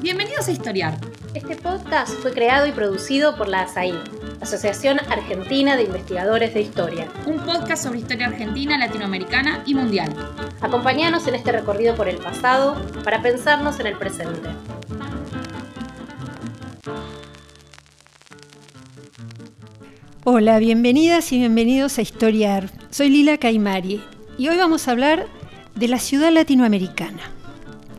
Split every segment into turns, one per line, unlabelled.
Bienvenidos a Historiar.
Este podcast fue creado y producido por la ASAI, Asociación Argentina de Investigadores de Historia.
Un podcast sobre historia argentina, latinoamericana y mundial.
Acompáñanos en este recorrido por el pasado para pensarnos en el presente.
Hola, bienvenidas y bienvenidos a Historiar. Soy Lila Caimari y hoy vamos a hablar de la ciudad latinoamericana.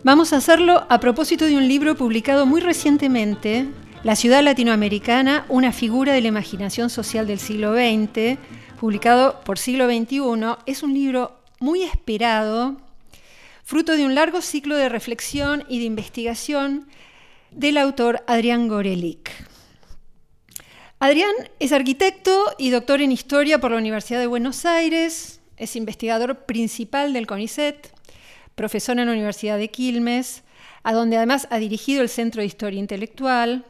Vamos a hacerlo a propósito de un libro publicado muy recientemente, La ciudad latinoamericana, una figura de la imaginación social del siglo XX, publicado por siglo XXI. Es un libro muy esperado, fruto de un largo ciclo de reflexión y de investigación del autor Adrián Gorelick. Adrián es arquitecto y doctor en historia por la Universidad de Buenos Aires, es investigador principal del CONICET, profesor en la Universidad de Quilmes, a donde además ha dirigido el Centro de Historia Intelectual.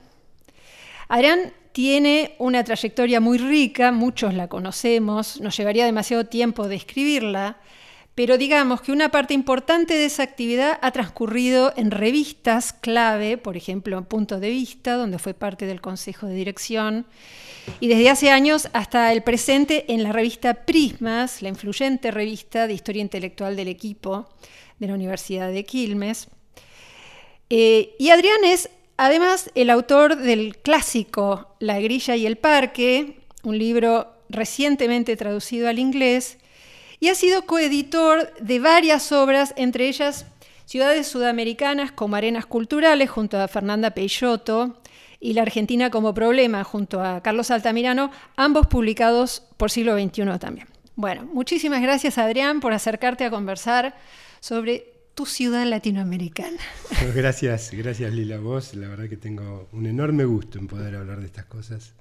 Adrián tiene una trayectoria muy rica, muchos la conocemos, nos llevaría demasiado tiempo describirla, pero digamos que una parte importante de esa actividad ha transcurrido en revistas clave, por ejemplo, Punto de Vista, donde fue parte del Consejo de Dirección, y desde hace años hasta el presente en la revista Prismas, la influyente revista de historia intelectual del equipo de la Universidad de Quilmes. Eh, y Adrián es además el autor del clásico La grilla y el parque, un libro recientemente traducido al inglés, y ha sido coeditor de varias obras, entre ellas Ciudades Sudamericanas como Arenas Culturales, junto a Fernanda Peixoto, y La Argentina como Problema, junto a Carlos Altamirano, ambos publicados por siglo XXI también. Bueno, muchísimas gracias Adrián por acercarte a conversar sobre tu ciudad latinoamericana.
Gracias, gracias Lila, vos. La verdad que tengo un enorme gusto en poder hablar de estas cosas.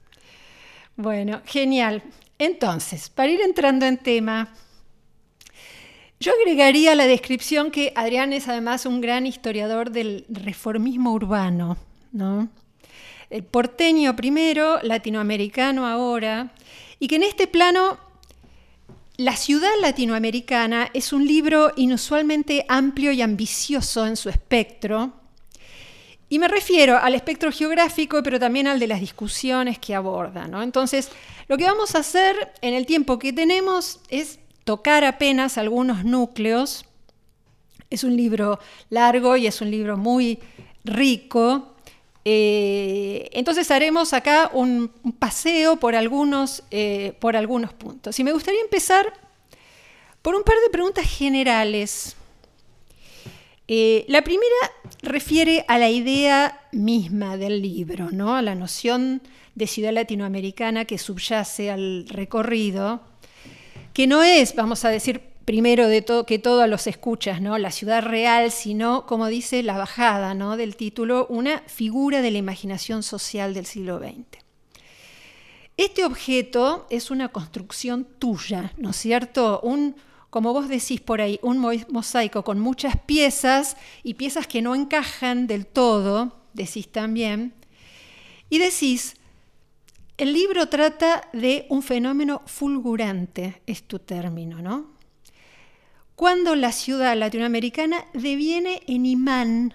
Bueno, genial. Entonces, para ir entrando en tema, yo agregaría la descripción que Adrián es además un gran historiador del reformismo urbano, ¿no? el porteño primero, latinoamericano ahora, y que en este plano La ciudad latinoamericana es un libro inusualmente amplio y ambicioso en su espectro, y me refiero al espectro geográfico, pero también al de las discusiones que aborda. Entonces, lo que vamos a hacer en el tiempo que tenemos es tocar apenas algunos núcleos. Es un libro largo y es un libro muy rico, eh, entonces haremos acá un, paseo por algunos, eh, por algunos puntos. Y me gustaría empezar por un par de preguntas generales. Eh, la primera refiere a la idea misma del libro, ¿no? a la noción de ciudad latinoamericana que subyace al recorrido, que no es, vamos a decir, primero de todo que todo a los escuchas, ¿no? La ciudad real, sino, como dice la bajada ¿no? del título, una figura de la imaginación social del siglo XX. Este objeto es una construcción tuya, ¿no es cierto? Un, como vos decís por ahí, un mosaico con muchas piezas y piezas que no encajan del todo, decís también. Y decís, el libro trata de un fenómeno fulgurante, es tu término, ¿no? Cuando la ciudad latinoamericana deviene en imán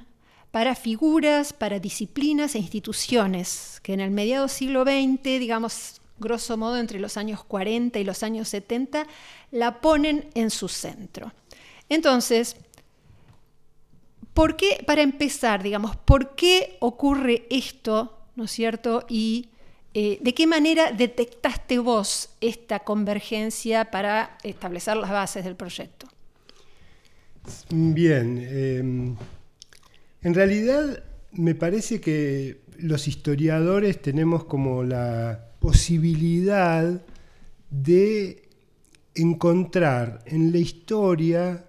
para figuras, para disciplinas e instituciones que en el mediado siglo XX, digamos grosso modo entre los años 40 y los años 70, la ponen en su centro. Entonces, ¿por qué, para empezar, digamos, por qué ocurre esto, ¿no es cierto? Y eh, ¿De qué manera detectaste vos esta convergencia para establecer las bases del proyecto?
Bien, em, en realidad me parece que los historiadores tenemos como la posibilidad de encontrar en la historia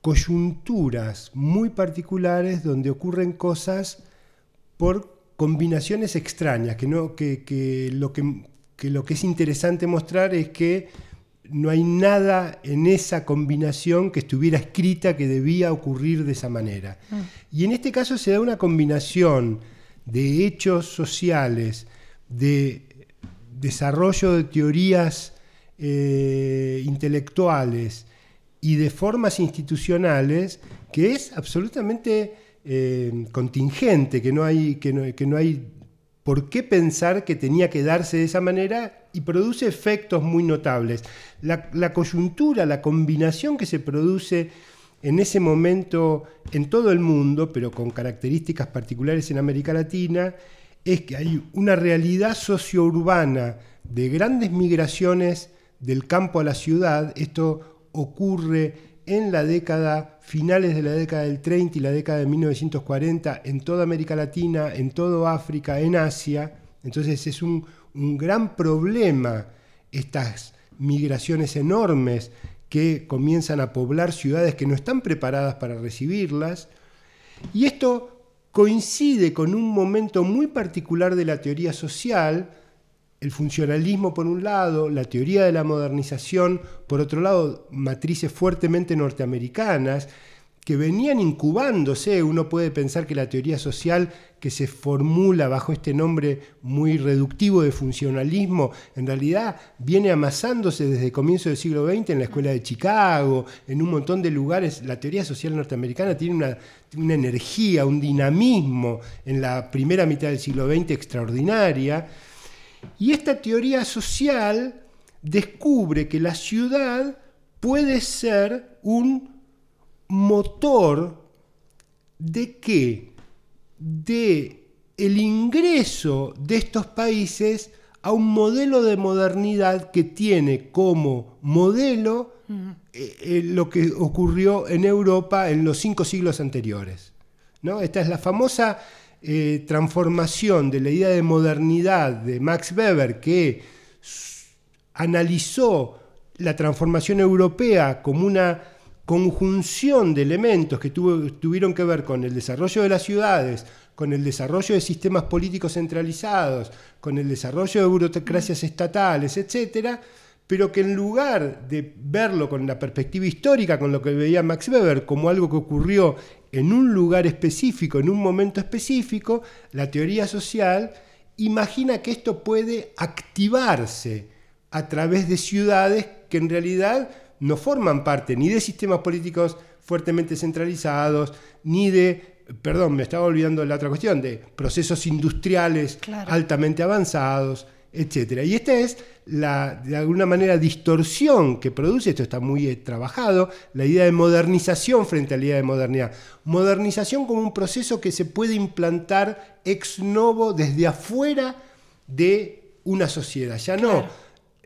coyunturas muy particulares donde ocurren cosas por combinaciones extrañas, que, no, que, lo, que lo que es interesante mostrar es que no hay nada en esa combinación que estuviera escrita que debía ocurrir de esa manera. Ah. Y en este caso se da una combinación de hechos sociales, de desarrollo de teorías eh, intelectuales y de formas institucionales que es absolutamente eh, contingente, que no, hay, que, que no hay por qué pensar que tenía que darse de esa manera y produce efectos muy notables. La, coyuntura, la combinación que se produce en ese momento en todo el mundo, pero con características particulares en América Latina, es que hay una realidad sociourbana de grandes migraciones del campo a la ciudad. Esto ocurre en la década, finales de la década del 30 y la década de 1940, en toda América Latina, en toda África, en Asia. Entonces es un, un gran problema estas migraciones enormes que comienzan a poblar ciudades que no están preparadas para recibirlas. Y esto coincide con un momento muy particular de la teoría social, el funcionalismo por un lado, la teoría de la modernización, por otro lado, matrices fuertemente norteamericanas, que venían incubándose. Uno puede pensar que la teoría social que se formula bajo este nombre muy reductivo de funcionalismo, en realidad viene amasándose desde el comienzo del siglo XX en la Escuela de Chicago, en un montón de lugares. La teoría social norteamericana tiene una, una energía, un dinamismo en la primera mitad del siglo XX extraordinaria y esta teoría social descubre que la ciudad puede ser un motor de qué? De el ingreso de estos países a un modelo de modernidad que tiene como modelo eh, eh, lo que ocurrió en Europa en los cinco siglos anteriores. ¿no? Esta es la famosa eh, transformación de la idea de modernidad de Max Weber, que analizó la transformación europea como una conjunción de elementos que tuvieron que ver con el desarrollo de las ciudades, con el desarrollo de sistemas políticos centralizados, con el desarrollo de burocracias estatales, etcétera, pero que en lugar de verlo con la perspectiva histórica, con lo que veía Max Weber como algo que ocurrió en un lugar específico, en un momento específico, la teoría social imagina que esto puede activarse a través de ciudades que en realidad no forman parte ni de sistemas políticos fuertemente centralizados, ni de, perdón, me estaba olvidando la otra cuestión, de procesos industriales altamente avanzados, etc. Y esta es la, de alguna manera, distorsión que produce, esto está muy eh, trabajado, la idea de modernización frente a la idea de modernidad. Modernización como un proceso que se puede implantar ex novo desde afuera de una sociedad, ya no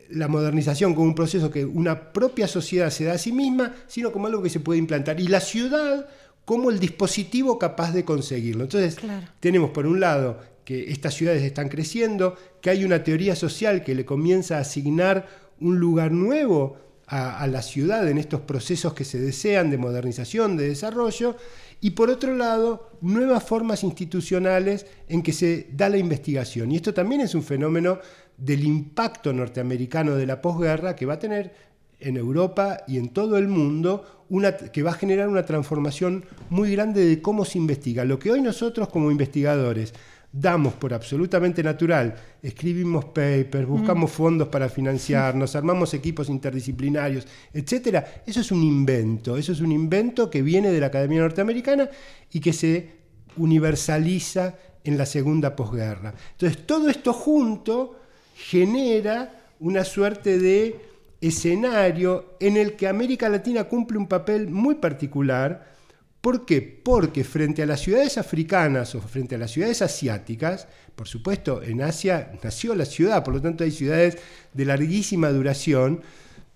la modernización como un proceso que una propia sociedad se da a sí misma, sino como algo que se puede implantar. Y la ciudad como el dispositivo capaz de conseguirlo. Entonces, tenemos por un lado que estas ciudades están creciendo, que hay una teoría social que le comienza a asignar un lugar nuevo a, la ciudad en estos procesos que se desean de modernización, de desarrollo, y por otro lado, nuevas formas institucionales en que se da la investigación. Y esto también es un fenómeno del impacto norteamericano de la posguerra que va a tener en Europa y en todo el mundo, una, que va a generar una transformación muy grande de cómo se investiga. Lo que hoy nosotros como investigadores damos por absolutamente natural, escribimos papers, buscamos mm. fondos para financiarnos, armamos equipos interdisciplinarios, etcétera, eso es un invento, eso es un invento que viene de la Academia Norteamericana y que se universaliza en la segunda posguerra. Entonces, todo esto junto genera una suerte de escenario en el que América Latina cumple un papel muy particular, ¿Por qué? Porque frente a las ciudades africanas o frente a las ciudades asiáticas, por supuesto, en Asia nació la ciudad, por lo tanto hay ciudades de larguísima duración,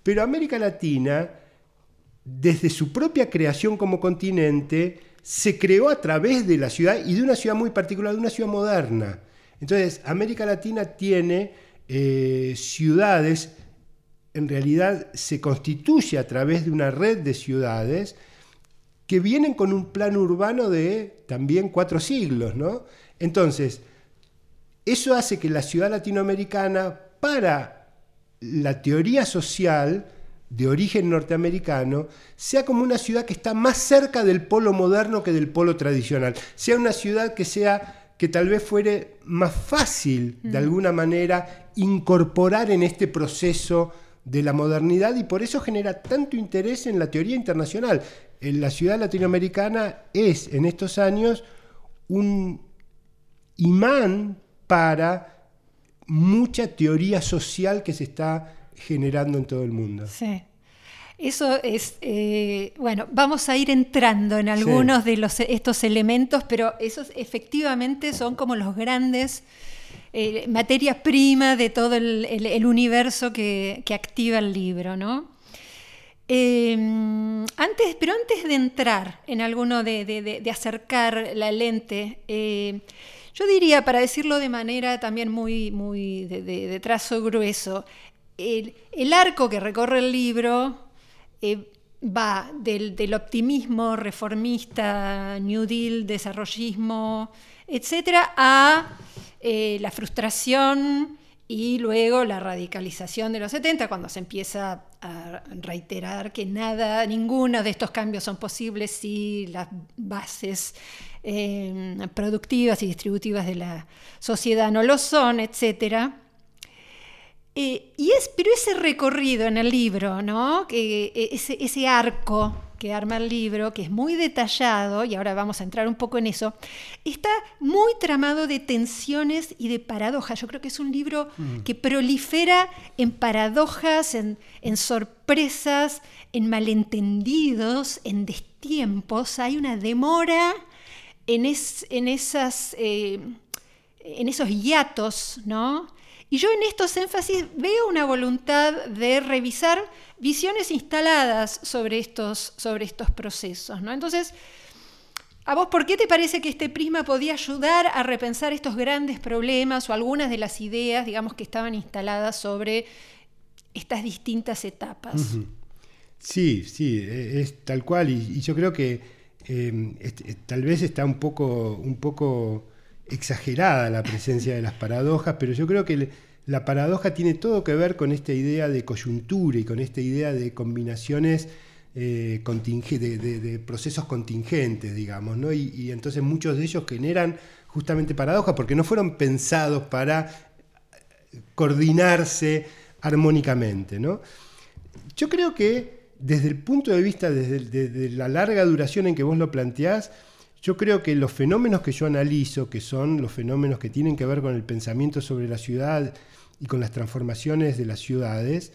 pero América Latina, desde su propia creación como continente, se creó a través de la ciudad y de una ciudad muy particular, de una ciudad moderna. Entonces, América Latina tiene eh, ciudades, en realidad se constituye a través de una red de ciudades, que vienen con un plan urbano de también cuatro siglos, ¿no? Entonces, eso hace que la ciudad latinoamericana, para la teoría social de origen norteamericano, sea como una ciudad que está más cerca del polo moderno que del polo tradicional. Sea una ciudad que sea que tal vez fuere más fácil, de alguna manera, incorporar en este proceso de la modernidad y por eso genera tanto interés en la teoría internacional la ciudad latinoamericana es en estos años un imán para mucha teoría social que se está generando en todo el mundo.
Sí. Eso es, eh, bueno, vamos a ir entrando en algunos de los, estos elementos, pero esos efectivamente son como los grandes eh, materia prima de todo el, universo que, activa el libro, ¿no? Em, antes, pero antes de entrar en alguno de, acercar la lente, eh, yo diría, para decirlo de manera también muy, muy de, trazo grueso, el, el, arco que recorre el libro eh, va del, optimismo reformista, New Deal, desarrollismo, etcétera, a eh, la frustración y luego la radicalización de los 70, cuando se empieza a reiterar que nada, ninguno de estos cambios son posibles si las bases eh, productivas y distributivas de la sociedad no lo son, etcétera. Eh, y es, pero ese recorrido en el libro, ¿no? Que, eh, ese, ese, arco que arma el libro, que es muy detallado, y ahora vamos a entrar un poco en eso, está muy tramado de tensiones y de paradojas. Yo creo que es un libro mm. que prolifera en paradojas, en, sorpresas, en malentendidos, en destiempos. Hay una demora en, en, esas, eh, en esos hiatos, ¿no? Y yo en estos énfasis veo una voluntad de revisar visiones instaladas sobre estos, sobre estos procesos. ¿no? Entonces, ¿a vos por qué te parece que este prisma podía ayudar a repensar estos grandes problemas o algunas de las ideas, digamos, que estaban instaladas sobre estas distintas etapas?
Sí, sí, e, es tal cual. Y, yo creo que em, tal vez está un poco, un poco exagerada la presencia de las paradojas, pero yo creo que la paradoja tiene todo que ver con esta idea de coyuntura y con esta idea de combinaciones eh, de, procesos contingentes, digamos, ¿no? Y, entonces muchos de ellos generan justamente paradojas porque no fueron pensados para coordinarse armónicamente, ¿no? Yo creo que desde el punto de vista, desde la larga duración en que vos lo planteás, yo creo que los fenómenos que yo analizo, que son los fenómenos que tienen que ver con el pensamiento sobre la ciudad y con las transformaciones de las ciudades,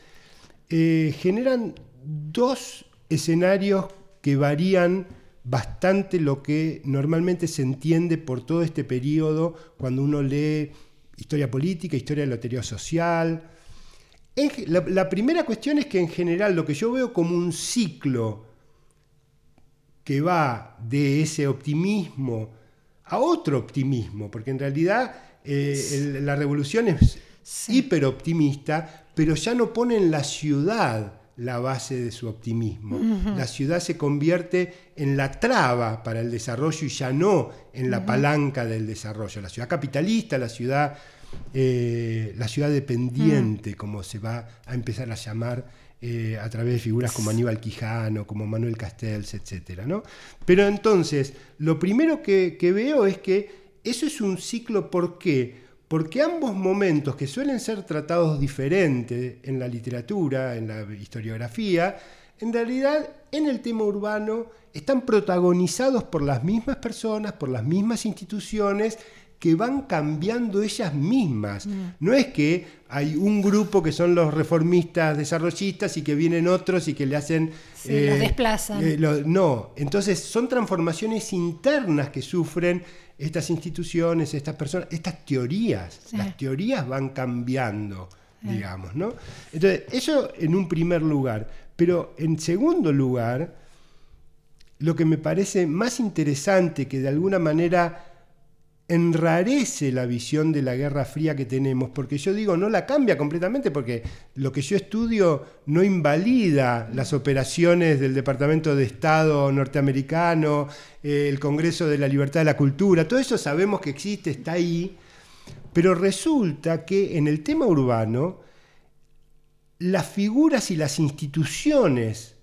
eh, generan dos escenarios que varían bastante lo que normalmente se entiende por todo este periodo cuando uno lee historia política, historia de la teoría social. la primera cuestión es que en general lo que yo veo como un ciclo que va de ese optimismo a otro optimismo, porque en realidad eh, la revolución es hiperoptimista, pero ya no pone en la ciudad la base de su optimismo. La ciudad se convierte en la traba para el desarrollo y ya no en la palanca del desarrollo. La ciudad capitalista, la ciudad, eh, la ciudad dependiente, como se va a empezar a llamar eh, a través de figuras como Aníbal Quijano, como Manuel Castells, etc. ¿no? Pero entonces, lo primero que, veo es que eso es un ciclo, ¿por qué? Porque ambos momentos, que suelen ser tratados diferentes en la literatura, en la historiografía, en realidad en el tema urbano están protagonizados por las mismas personas, por las mismas instituciones que van cambiando ellas mismas. Mm. No es que hay un grupo que son los reformistas desarrollistas y que vienen otros y que le hacen...
Sí, los eh, desplazan.
Eh, no, entonces son transformaciones internas que sufren estas instituciones, estas personas, estas teorías. Las teorías van cambiando, digamos, ¿no? Entonces, eso en un primer lugar. Pero en segundo lugar, lo que me parece más interesante que de alguna manera enrarece la visión de la Guerra Fría que tenemos, porque yo digo, no la cambia completamente, porque lo que yo estudio no invalida las operaciones del Departamento de Estado norteamericano, eh, el Congreso de la Libertad de la Cultura, todo eso sabemos que existe, está ahí, pero resulta que en el tema urbano, las figuras y las instituciones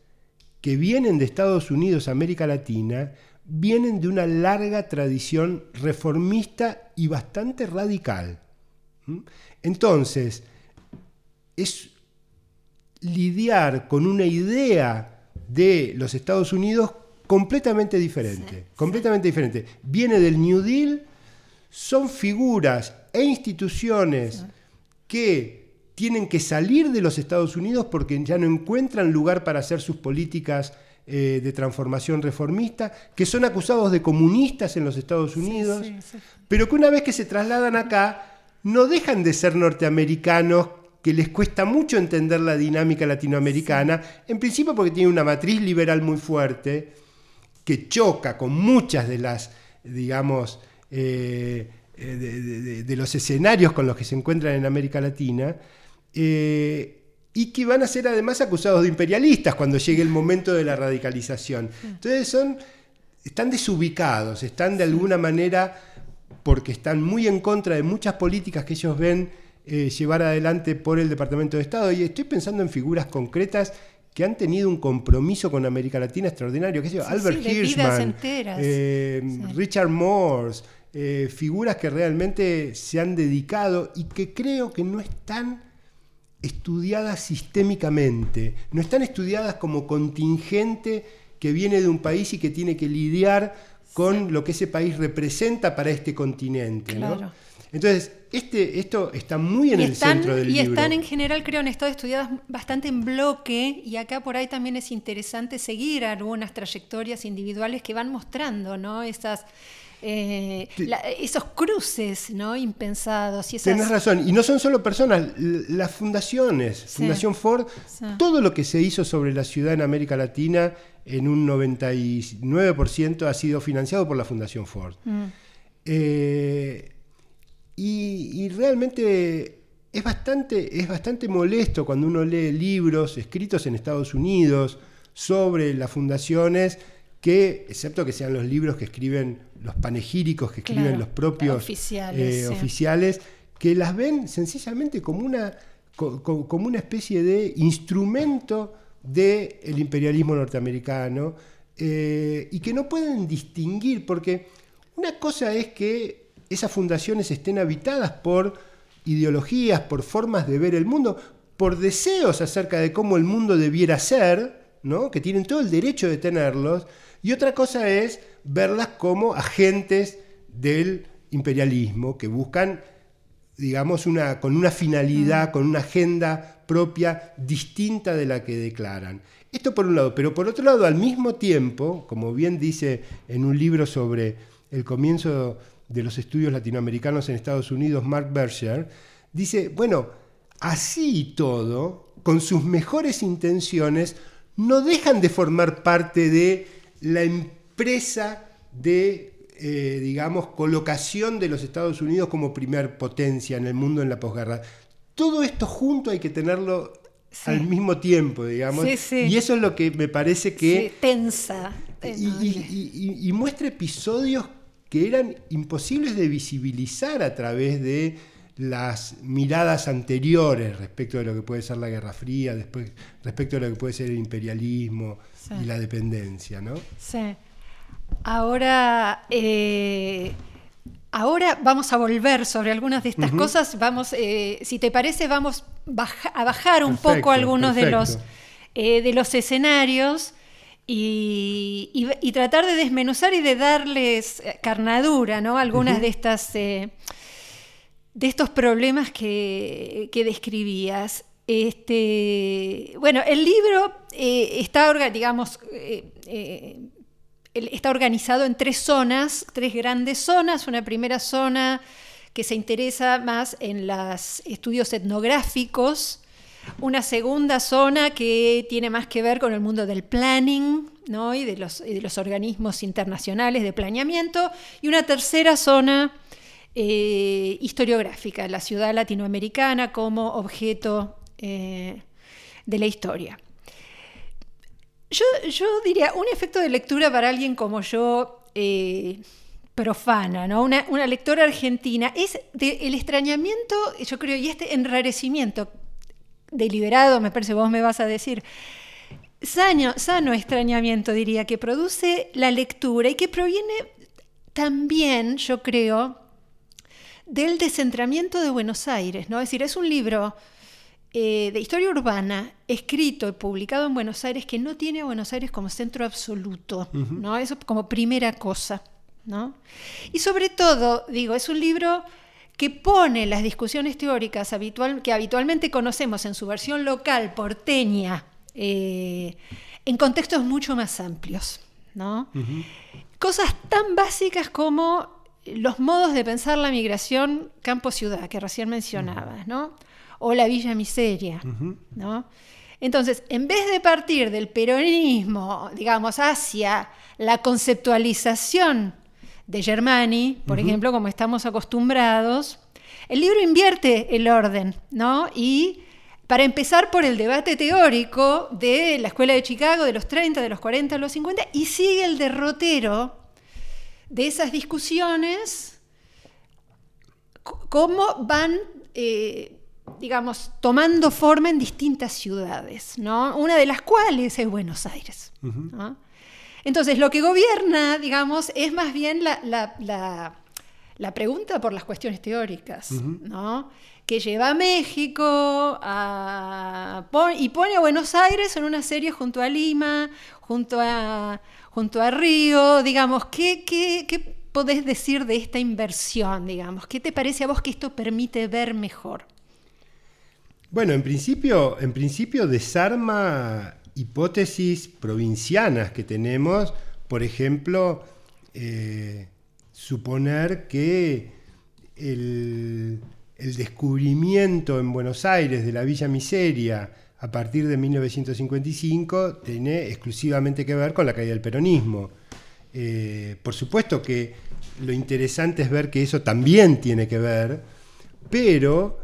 que vienen de Estados Unidos, América Latina, vienen de una larga tradición reformista y bastante radical. Entonces, es lidiar con una idea de los Estados Unidos completamente diferente, completamente diferente. Viene del New Deal, son figuras e instituciones que tienen que salir de los Estados Unidos porque ya no encuentran lugar para hacer sus políticas eh, de transformación reformista, que son acusados de comunistas en los Estados Unidos, pero que una vez que se trasladan acá, no dejan de ser norteamericanos que les cuesta mucho entender la dinámica latinoamericana, en principio porque tiene una matriz liberal muy fuerte, que choca con muchas de las, digamos, eh, eh, de, los escenarios con los que se encuentran en América Latina, eh, y que van a ser además acusados de imperialistas cuando llegue el momento de la radicalización. Entonces son, están desubicados, están de alguna manera, porque están muy en contra de muchas políticas que ellos ven eh, llevar adelante por el Departamento de Estado. Y estoy pensando en figuras concretas que han tenido un compromiso con América Latina extraordinario. ¿Qué sé Albert Hirschman, eh, Richard Morse, eh, figuras que realmente se han dedicado y que creo que no están estudiadas sistémicamente, no están estudiadas como contingente que viene de un país y que tiene que lidiar con lo que ese país representa para este continente. Entonces, este, esto está muy en el centro del
libro.
Y
están en general, creo, en estado estudiadas bastante en bloque, y acá por ahí también es interesante seguir algunas trayectorias individuales que van mostrando, ¿no? Esas, eh, esos cruces ¿no? impensados. Y
esas... razón, y no son solo personas, las fundaciones, Fundación Ford, todo lo que se hizo sobre la ciudad en América Latina en un 99% ha sido financiado por la Fundación Ford. Mm. Eh, y, realmente es bastante, es bastante molesto cuando uno lee libros escritos en Estados Unidos sobre las fundaciones que, excepto que sean los libros que escriben los panegíricos, que escriben los propios oficiales, eh, oficiales, que las ven sencillamente como una, como una especie de instrumento del imperialismo norteamericano eh, y que no pueden distinguir, porque una cosa es que esas fundaciones estén habitadas por ideologías, por formas de ver el mundo, por deseos acerca de cómo el mundo debiera ser, ¿no? que tienen todo el derecho de tenerlos, y otra cosa es verlas como agentes del imperialismo que buscan, digamos, una, con una finalidad, mm. con una agenda propia distinta de la que declaran. Esto por un lado, pero por otro lado, al mismo tiempo, como bien dice en un libro sobre el comienzo de los estudios latinoamericanos en Estados Unidos, Mark Berger, dice, bueno, así y todo, con sus mejores intenciones, no dejan de formar parte de la empresa de, eh, digamos, colocación de los Estados Unidos como primer potencia en el mundo en la posguerra. Todo esto junto hay que tenerlo al mismo tiempo, digamos. Y eso es lo que me parece que...
tensa.
Y, y, muestra episodios que eran imposibles de visibilizar a través de las miradas anteriores respecto de lo que puede ser la Guerra Fría, después, respecto de lo que puede ser el imperialismo y la dependencia, ¿no?
Sí. Ahora, eh, ahora vamos a volver sobre algunas de estas cosas. Vamos, eh, si te parece, vamos a bajar un poco algunos de los, eh, de los escenarios y, tratar de desmenuzar y de darles carnadura, ¿no? Algunas de estas de estos problemas que, describías. Este, bueno, el libro eh, está, digamos, está organizado en tres zonas, tres grandes zonas. Una primera zona que se interesa más en los estudios etnográficos, una segunda zona que tiene más que ver con el mundo del planning y, de los, de los, organismos internacionales de planeamiento. Y una tercera zona eh, historiográfica, la ciudad latinoamericana como objeto eh, de la historia. Yo, diría, un efecto de lectura para alguien como yo, eh, profana, ¿no? Una, una, lectora argentina, es el extrañamiento, yo creo, y este enrarecimiento deliberado, me parece, vos me vas a decir, sano, sano extrañamiento, diría, que produce la lectura y que proviene también, yo creo, del descentramiento de Buenos Aires, ¿no? Es decir, es un libro eh, de historia urbana escrito y publicado en Buenos Aires que no tiene a Buenos Aires como centro absoluto, ¿no? Eso como primera cosa, ¿no? Y sobre todo, digo, es un libro que pone las discusiones teóricas habitual, que habitualmente conocemos en su versión local, porteña, eh, en contextos mucho más amplios. ¿no? Cosas tan básicas como los modos de pensar la migración campo-ciudad, que recién mencionabas, ¿no? o la villa miseria. ¿no? Entonces, en vez de partir del peronismo, digamos, hacia la conceptualización de Germani, por ejemplo, como estamos acostumbrados, el libro invierte el orden, ¿no? Y para empezar por el debate teórico de la Escuela de Chicago de los 30, de los 40, de los 50, y sigue el derrotero de esas discusiones, cómo van, eh, digamos, tomando forma en distintas ciudades, ¿no? Una de las cuales es Buenos Aires. Entonces, lo que gobierna, digamos, es más bien la, pregunta por las cuestiones teóricas, ¿no? Que lleva a México y pone a Buenos Aires en una serie junto a Lima, junto a, junto a Río, digamos, ¿qué, qué, qué podés decir de esta inversión, digamos? ¿Qué te parece a vos que esto permite ver mejor?
Bueno, en principio, en principio desarma hipótesis provincianas que tenemos, por ejemplo, eh, suponer que el, descubrimiento en Buenos Aires de la Villa Miseria a partir de 1955 tiene exclusivamente que ver con la caída del peronismo. Eh, por supuesto que lo interesante es ver que eso también tiene que ver, pero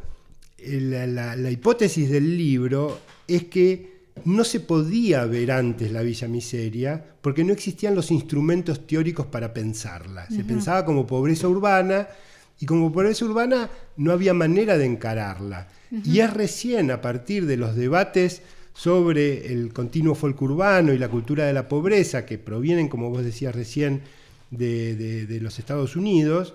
eh, la hipótesis del libro es que no se podía ver antes la Villa Miseria porque no existían los instrumentos teóricos para pensarla. Se pensaba como pobreza urbana y como pobreza urbana no había manera de encararla. Y es recién a partir de los debates sobre el continuo folk urbano y la cultura de la pobreza, que provienen, como vos decías recién, de, los Estados Unidos,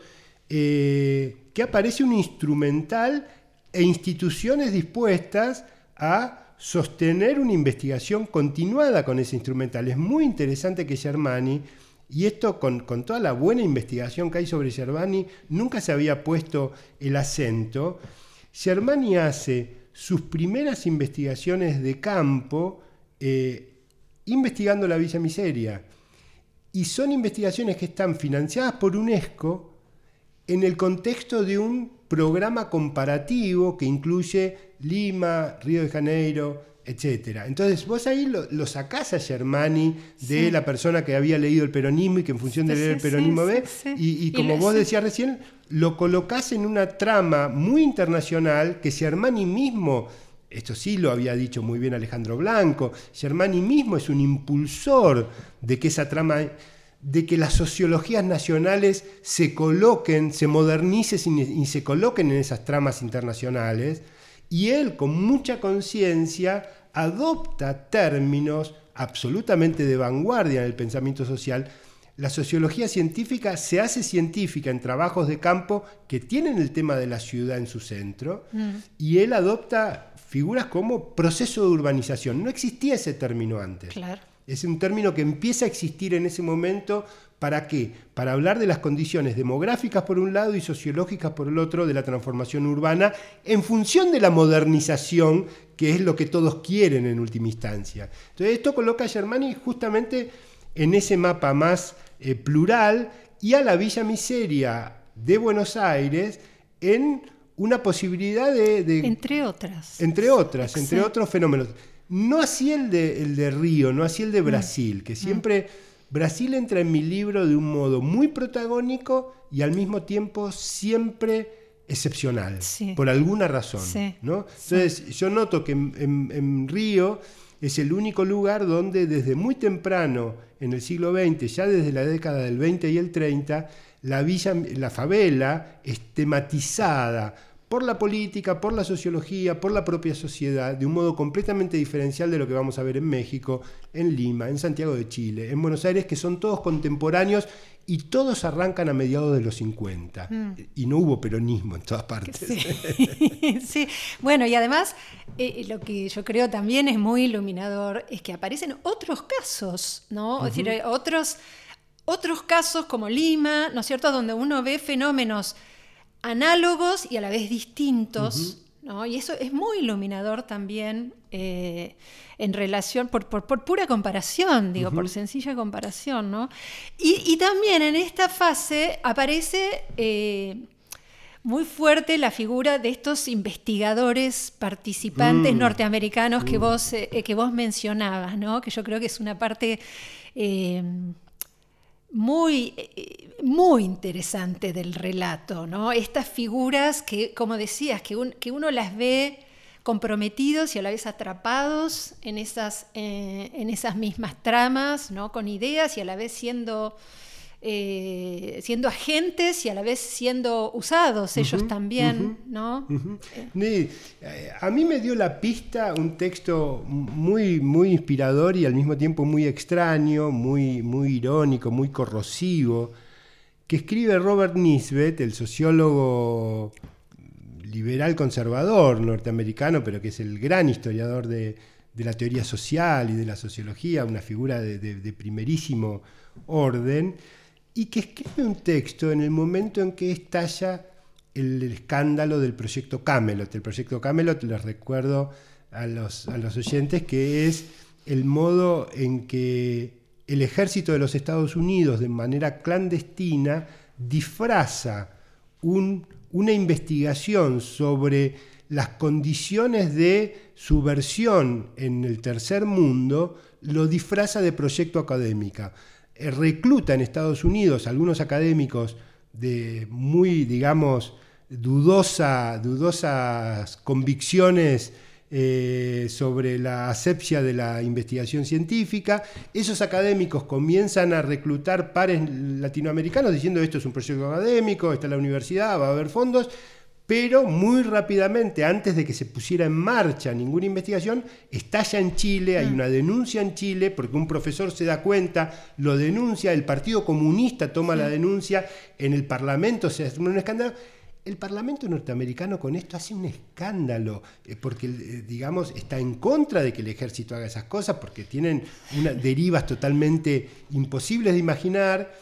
eh, que aparece un instrumental e instituciones dispuestas a sostener una investigación continuada con ese instrumental. Es muy interesante que Germani, y esto con, toda la buena investigación que hay sobre Germani, nunca se había puesto el acento. Germani hace sus primeras investigaciones de campo eh, investigando la Villa Miseria. Y son investigaciones que están financiadas por UNESCO en el contexto de un programa comparativo que incluye Lima, Río de Janeiro, etc. Entonces vos ahí lo, sacás a Germani de la persona que había leído el peronismo y que en función de leer el peronismo ve, y, como vos decías recién, lo colocás en una trama muy internacional que Germani mismo esto sí lo había dicho muy bien Alejandro Blanco, Germani mismo es un impulsor de que esa trama de que las sociologías nacionales se coloquen, se modernicen y se coloquen en esas tramas internacionales, y él con mucha conciencia adopta términos absolutamente de vanguardia en el pensamiento social. La sociología científica se hace científica en trabajos de campo que tienen el tema de la ciudad en su centro, mm. y él adopta figuras como proceso de urbanización. No existía ese término antes.
Claro.
Es un término que empieza a existir en ese momento. ¿Para qué? Para hablar de las condiciones demográficas por un lado y sociológicas por el otro de la transformación urbana en función de la modernización, que es lo que todos quieren en última instancia. Entonces esto coloca a Germani justamente en ese mapa más eh, plural y a la Villa Miseria de Buenos Aires en una posibilidad de...
entre otras.
Entre otras, entre otros fenómenos. No así el de, el de Río, no así el de mm. Brasil, que mm. Brasil entra en mi libro de un modo muy protagónico y al mismo tiempo siempre excepcional, por alguna razón. ¿no? Entonces yo noto que en, Río es el único lugar donde desde muy temprano, en el siglo XX, ya desde la década del 20 y el 30, la, villa, la favela es tematizada por la política, por la sociología, por la propia sociedad, de un modo completamente diferencial de lo que vamos a ver en México, en Lima, en Santiago de Chile, en Buenos Aires, que son todos contemporáneos y todos arrancan a mediados de los 50.
Mm.
Y no hubo peronismo en todas partes.
Sí, sí. bueno, y además eh, lo que yo creo también es muy iluminador es que aparecen otros casos, ¿no? Es decir, eh, otros, otros casos como Lima, ¿no es cierto?, donde uno ve fenómenos análogos y a la vez distintos. ¿no? Y eso es muy iluminador también eh, en relación, por, por- por pura comparación, digo, por sencilla comparación, ¿no? Y, y también en esta fase aparece eh, muy fuerte la figura de estos investigadores participantes
Mm.
norteamericanos que, vos, eh, que vos mencionabas, ¿no? Que yo creo que es una parte muy, muy interesante del relato, ¿no? Estas figuras que, como decías, que, un- que uno las ve comprometidos y a la vez atrapados en esas, eh, en esas mismas tramas, ¿no? Con ideas y a la vez siendo, eh, siendo agentes y a la vez siendo usados ellos también, ¿no?
Eh, A mí me dio la pista un texto muy, muy inspirador y al mismo tiempo muy extraño, muy, muy irónico, muy corrosivo, que escribe Robert Nisbet, el sociólogo liberal conservador norteamericano, pero que es el gran historiador de, la teoría social y de la sociología, una figura de, primerísimo orden, y que escribe un texto en el momento en que estalla el, escándalo del proyecto Camelot. El proyecto Camelot, les recuerdo a los oyentes, que es el modo en que el ejército de los Estados Unidos, de manera clandestina, disfraza un- una investigación sobre las condiciones de subversión en el tercer mundo, lo disfraza de proyecto académica. Eh, recluta en Estados Unidos algunos académicos de muy, digamos, dudosa, dudosas convicciones eh, sobre la asepsia de la investigación científica. Esos académicos comienzan a reclutar pares latinoamericanos diciendo esto es un proyecto académico, está la universidad, va a haber fondos, pero muy rápidamente, antes de que se pusiera en marcha ninguna investigación, estalla en Chile, hay una denuncia en Chile, porque un profesor se da cuenta, lo denuncia, el Partido Comunista toma la denuncia, en el Parlamento se hace un escándalo. El Parlamento norteamericano con esto hace un escándalo, eh, porque, eh, digamos, está en contra de que el ejército haga esas cosas, porque tienen unas derivas totalmente imposibles de imaginar.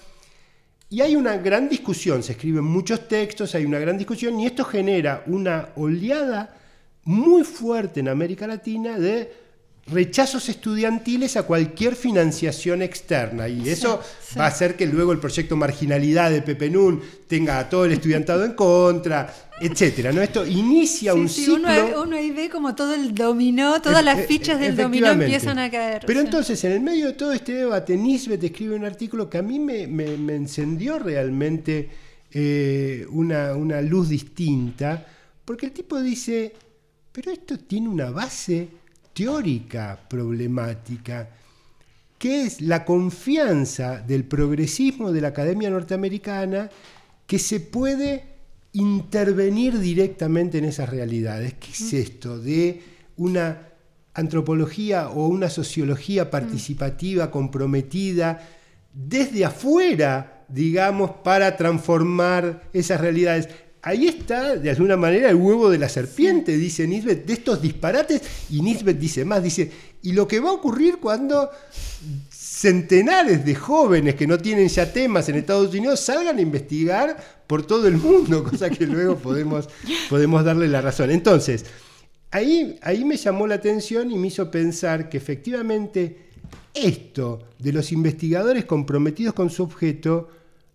Y hay una gran discusión, se escriben muchos textos, hay una gran discusión, y esto genera una oleada muy fuerte en América Latina de rechazos estudiantiles a cualquier financiación externa. Y eso
sí.
va a hacer que luego el proyecto Marginalidad de Pepe Nun tenga a todo el estudiantado en contra, etcétera. ¿no? Esto inicia
Sí,
un
sí,
ciclo.
uno, uno ahí ve como todo el dominó, todas las fichas del dominó empiezan a caer.
Pero entonces, en el medio de todo este debate, Nisbet escribe un artículo que a mí me, me- me encendió realmente eh, una, una luz distinta, porque el tipo dice, pero esto tiene una base teórica problemática, que es la confianza del progresismo de la Academia Norteamericana que se puede intervenir directamente en esas realidades. ¿Qué es esto de una antropología o una sociología participativa, comprometida, desde afuera, digamos, para transformar esas realidades? Ahí está, de alguna manera, el huevo de la serpiente, dice Nisbet, de estos disparates, y Nisbet dice más, dice, y lo que va a ocurrir cuando centenares de jóvenes que no tienen ya temas en Estados Unidos salgan a investigar por todo el mundo, cosa que luego podemos, podemos darle la razón. Entonces, ahí, ahí me llamó la atención y me hizo pensar que efectivamente esto de los investigadores comprometidos con su objeto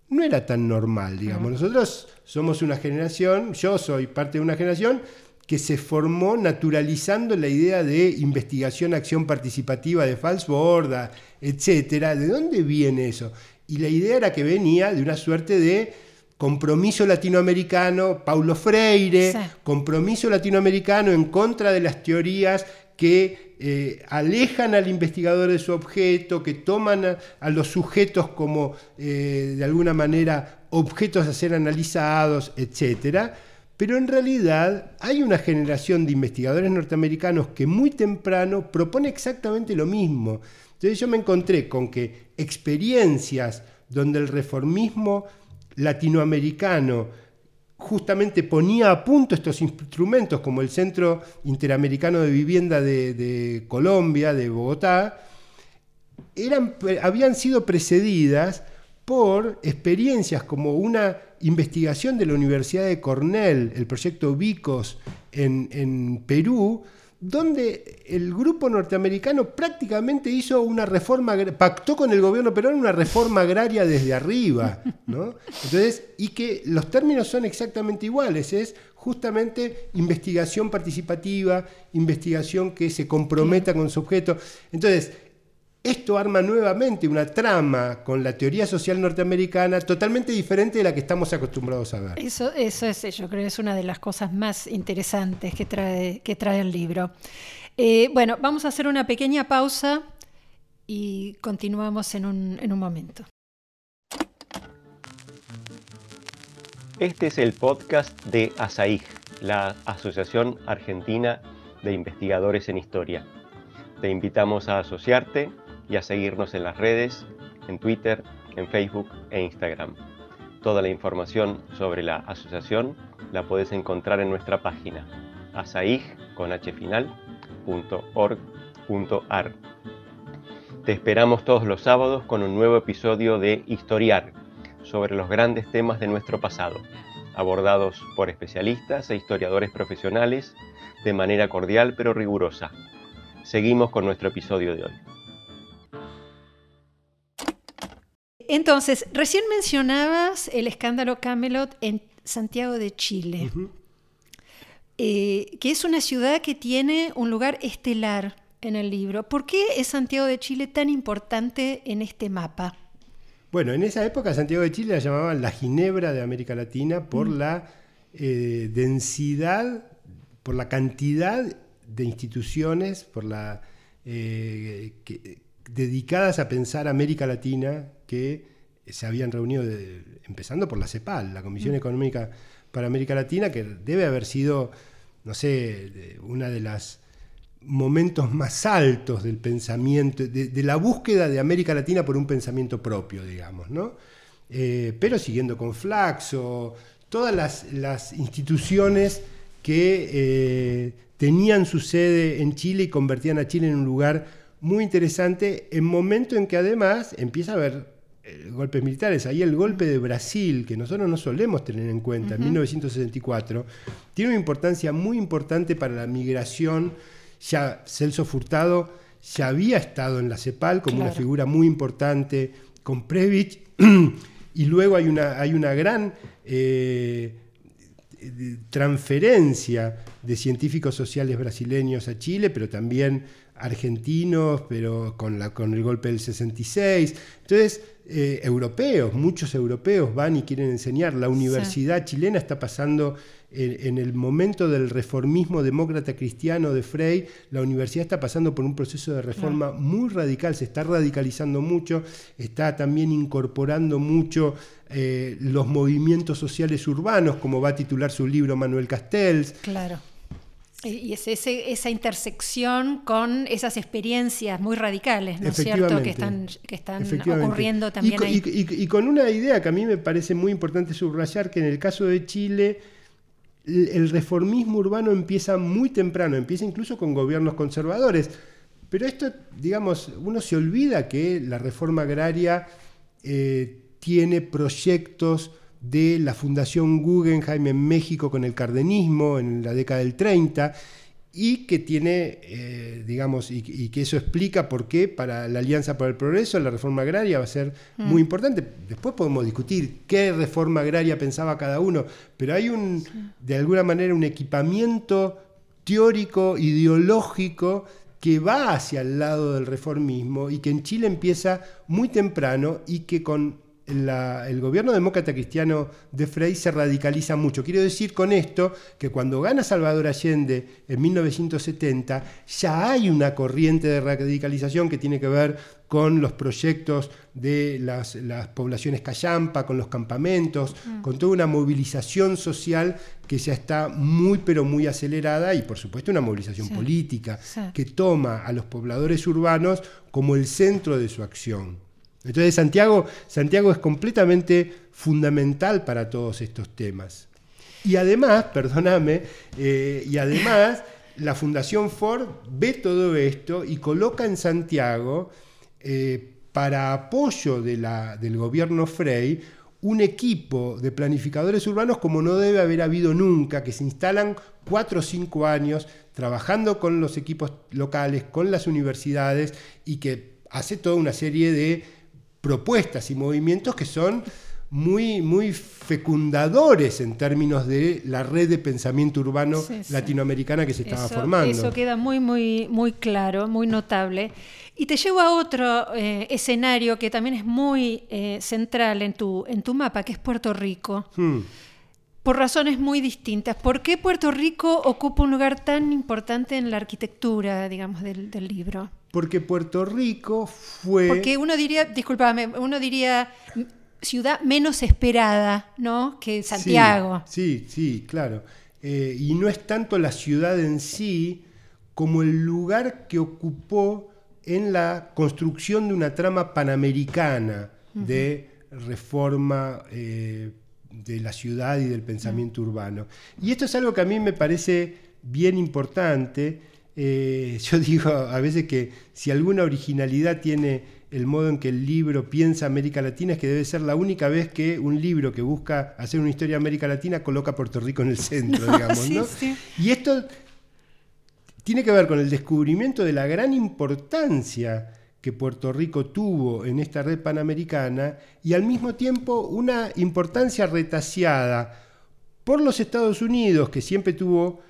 no era tan normal, digamos. Nosotros somos una generación, yo soy parte de una generación que se formó naturalizando la idea de investigación, acción participativa de Falsborda, etcétera. ¿De dónde viene eso? Y la idea era que venía de una suerte de compromiso latinoamericano, Paulo Freire,
Sí.
compromiso latinoamericano en contra de las teorías que eh, alejan al investigador de su objeto, que toman a, los sujetos como eh, de alguna manera objetos a ser analizados, etcétera. Pero en realidad hay una generación de investigadores norteamericanos que muy temprano propone exactamente lo mismo. Entonces yo me encontré con que experiencias donde el reformismo latinoamericano justamente ponía a punto estos instrumentos como el Centro Interamericano de Vivienda de, Colombia, de Bogotá, habían sido precedidas por experiencias como una investigación de la Universidad de Cornell, el proyecto Vicos en Perú, donde el grupo norteamericano prácticamente hizo una reforma, pactó con el gobierno era una reforma agraria desde arriba, ¿no? Entonces, y que los términos son exactamente iguales, es justamente investigación participativa, investigación que se comprometa con su objeto. Entonces, esto arma nuevamente una trama con la teoría social norteamericana totalmente diferente de la que estamos acostumbrados a ver.
Eso, eso es, yo creo que es una de las cosas más interesantes que trae, que trae el libro. Eh, bueno, vamos a hacer una pequeña pausa y continuamos en un, en un momento.
Este es el podcast de ASAIG, la Asociación Argentina de Investigadores en Historia. Te invitamos a asociarte y a seguirnos en las redes, en Twitter, en Facebook e Instagram. Toda la información sobre la asociación la puedes encontrar en nuestra página asaig.org.ar. Te esperamos todos los sábados con un nuevo episodio de Historiar sobre los grandes temas de nuestro pasado, abordados por especialistas e historiadores profesionales de manera cordial pero rigurosa. Seguimos con nuestro episodio de hoy.
Entonces, recién mencionabas el escándalo Camelot en Santiago de Chile, eh, que es una ciudad que tiene un lugar estelar en el libro. ¿Por qué es Santiago de Chile tan importante en este mapa?
Bueno, en esa época Santiago de Chile la llamaban la Ginebra de América Latina por mm. la eh, densidad, por la cantidad de instituciones, por la eh, dedicadas a pensar América Latina que se habían reunido, empezando por la CEPAL, la Comisión mm. Económica para América Latina, que debe haber sido, no sé, una de los momentos más altos del pensamiento, de, la búsqueda de América Latina por un pensamiento propio, digamos, ¿no? Eh, pero siguiendo con Flaxo, todas las, instituciones que eh, tenían su sede en Chile y convertían a Chile en un lugar muy interesante en momento en que además empieza a haber golpes militares. Ahí el golpe de Brasil, que nosotros no solemos tener en cuenta, en 1964, tiene una importancia muy importante para la migración. Ya Celso Furtado ya había estado en la CEPAL como una figura muy importante con Previch, y luego hay una, hay una gran eh, transferencia de científicos sociales brasileños a Chile, pero también argentinos, pero con, la, con el golpe del 66. Entonces, eh, europeos, muchos europeos van y quieren enseñar. La universidad chilena está pasando en, el momento del reformismo demócrata cristiano de Frey, la universidad está pasando por un proceso de reforma muy radical, se está radicalizando mucho, está también incorporando mucho eh, los movimientos sociales urbanos, como va a titular su libro Manuel Castells.
Claro. Y es esa intersección con esas experiencias muy radicales, ¿no es cierto?, que están, que están ocurriendo también
y,
ahí.
Y, con una idea que a mí me parece muy importante subrayar, que en el caso de Chile, el reformismo urbano empieza muy temprano, empieza incluso con gobiernos conservadores. Pero esto, digamos, uno se olvida que la reforma agraria eh, tiene proyectos de la Fundación Guggenheim en México con el cardenismo en la década del 30 y que tiene, eh, digamos, y, que eso explica por qué para la Alianza para el Progreso la reforma agraria va a ser mm. muy importante. Después podemos discutir qué reforma agraria pensaba cada uno, pero hay un, de alguna manera, un equipamiento teórico, ideológico, que va hacia el lado del reformismo y que en Chile empieza muy temprano y que con el gobierno demócrata cristiano de Frey se radicaliza mucho. Quiero decir con esto que cuando gana Salvador Allende en 1970 ya hay una corriente de radicalización que tiene que ver con los proyectos de las, poblaciones callampa, con los campamentos, mm. con toda una movilización social que ya está muy pero muy acelerada y por supuesto una movilización política que toma a los pobladores urbanos como el centro de su acción. Entonces Santiago, Santiago es completamente fundamental para todos estos temas. Y además, perdóname, eh, y además la Fundación Ford ve todo esto y coloca en Santiago, eh, para apoyo del gobierno Frey, un equipo de planificadores urbanos como no debe haber habido nunca, que se instalan cuatro o cinco años trabajando con los equipos locales, con las universidades y que hace toda una serie de propuestas y movimientos que son muy, muy fecundadores en términos de la red de pensamiento urbano latinoamericana que se estaba formando.
Eso queda muy, muy, muy claro, muy notable. Y te llevo a otro eh, escenario que también es muy eh, central en tu, en tu mapa, que es Puerto Rico. Hmm. Por razones muy distintas. ¿Por qué Puerto Rico ocupa un lugar tan importante en la arquitectura, digamos, del, del libro?
Porque Puerto Rico fue...
Porque uno diría, discúlpame, uno diría ciudad menos esperada, ¿no? Que Santiago.
Sí, sí, claro. Eh, y no es tanto la ciudad en sí como el lugar que ocupó en la construcción de una trama panamericana de reforma eh, de la ciudad y del pensamiento urbano. Y esto es algo que a mí me parece bien importante eh, yo digo a veces que si alguna originalidad tiene el modo en que el libro piensa América Latina es que debe ser la única vez que un libro que busca hacer una historia de América Latina coloca a Puerto Rico en el centro, digamos. ¿no? Y esto tiene que ver con el descubrimiento de la gran importancia que Puerto Rico tuvo en esta red panamericana y al mismo tiempo una importancia retaseada por los Estados Unidos, que siempre tuvo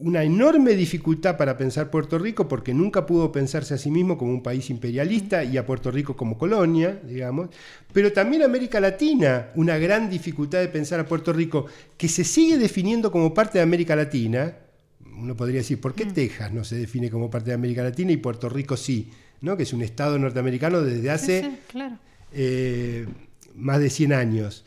una enorme dificultad para pensar Puerto Rico porque nunca pudo pensarse a sí mismo como un país imperialista y a Puerto Rico como colonia, digamos, pero también América Latina, una gran dificultad de pensar a Puerto Rico que se sigue definiendo como parte de América Latina. Uno podría decir, ¿por qué mm. Texas no se define como parte de América Latina y Puerto Rico sí? ¿No? Que es un estado norteamericano desde hace eh, más de 100 años.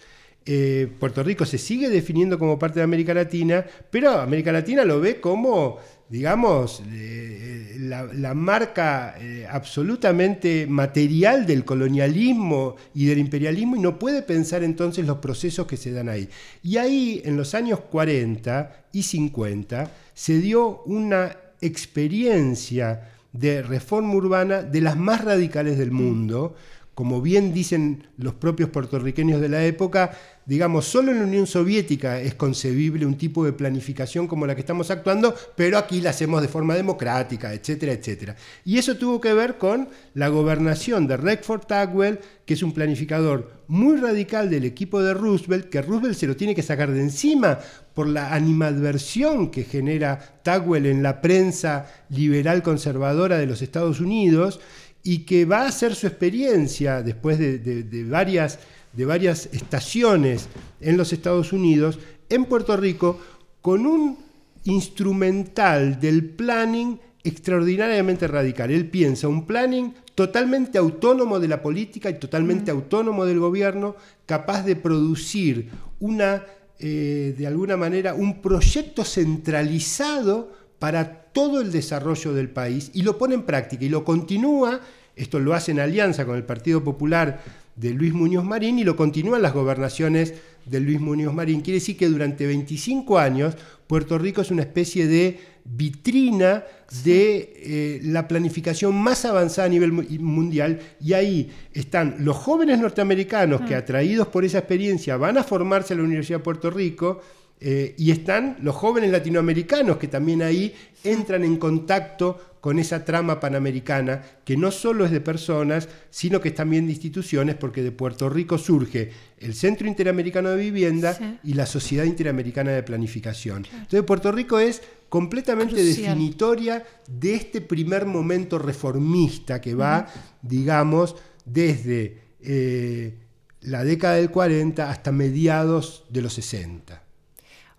Eh, Puerto Rico se sigue definiendo como parte de América Latina, pero América Latina lo ve como, digamos, eh, la, marca eh, absolutamente material del colonialismo y del imperialismo y no puede pensar entonces los procesos que se dan ahí. Y ahí, en los años 40 y 50, se dio una experiencia de reforma urbana de las más radicales del mundo. Como bien dicen los propios puertorriqueños de la época, digamos, solo en la Unión Soviética es concebible un tipo de planificación como la que estamos actuando, pero aquí la hacemos de forma democrática, etcétera, etcétera. Y eso tuvo que ver con la gobernación de Redford Tagwell, que es un planificador muy radical del equipo de Roosevelt, que Roosevelt se lo tiene que sacar de encima por la animadversión que genera Tagwell en la prensa liberal conservadora de los Estados Unidos y que va a hacer su experiencia después de, varias, de varias estaciones en los Estados Unidos, en Puerto Rico, con un instrumental del planning extraordinariamente radical. Él piensa un planning totalmente autónomo de la política y totalmente autónomo del gobierno, capaz de producir una, eh, de alguna manera, un proyecto centralizado para todo el desarrollo del país y lo pone en práctica y lo continúa esto lo hace en alianza con el Partido Popular de Luis Muñoz Marín y lo continúan las gobernaciones de Luis Muñoz Marín. Quiere decir que durante 25 años Puerto Rico es una especie de vitrina de eh, la planificación más avanzada a nivel mundial y ahí están los jóvenes norteamericanos que ah. atraídos por esa experiencia van a formarse a la Universidad de Puerto Rico eh, y están los jóvenes latinoamericanos que también ahí entran en contacto con esa trama panamericana que no solo es de personas, sino que es también de instituciones, porque de Puerto Rico surge el Centro Interamericano de Vivienda y la Sociedad Interamericana de Planificación. Entonces Puerto Rico es completamente definitoria de este primer momento reformista que va, digamos, desde... Eh, la década del 40 hasta mediados de los 60.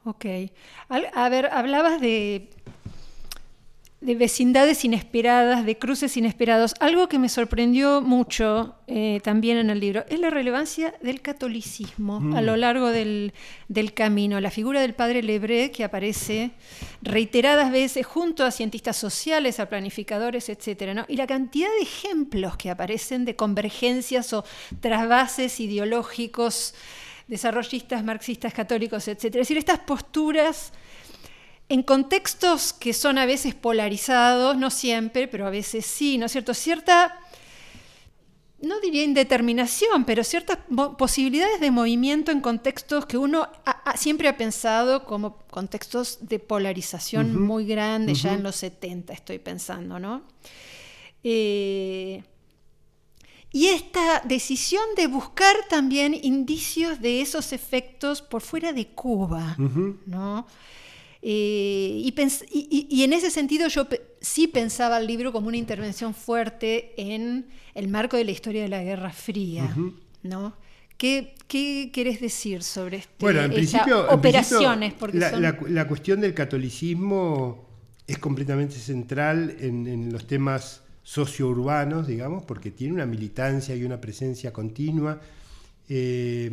Ok. A ver, hablabas de de vecindades inesperadas, de cruces inesperados. Algo que me sorprendió mucho eh, también en el libro es la relevancia del catolicismo a lo mm. largo del, camino. La figura del padre Lebré que aparece reiteradas veces junto a cientistas sociales, a planificadores, etc. Y la cantidad de ejemplos que aparecen de convergencias o trasvases ideológicos, desarrollistas, marxistas, católicos, etc. Es decir, estas posturas en contextos que son a veces polarizados, no siempre, pero a veces sí, ¿no es cierto? Cierta, no diría indeterminación, pero ciertas posibilidades de movimiento en contextos que uno siempre ha pensado como contextos de polarización muy grande, ya en los 70 estoy pensando, ¿no? Eh, y esta decisión de buscar también indicios de esos efectos por fuera de Cuba, ¿no? Eh, y, en ese sentido yo sí pensaba el libro como una intervención fuerte en el marco de la historia de la Guerra Fría. ¿no? ¿Qué, ¿Qué, querés decir sobre este,
bueno, en principio, operaciones? porque la, cuestión del catolicismo es completamente central en, los temas sociourbanos, digamos, porque tiene una militancia y una presencia continua. Eh,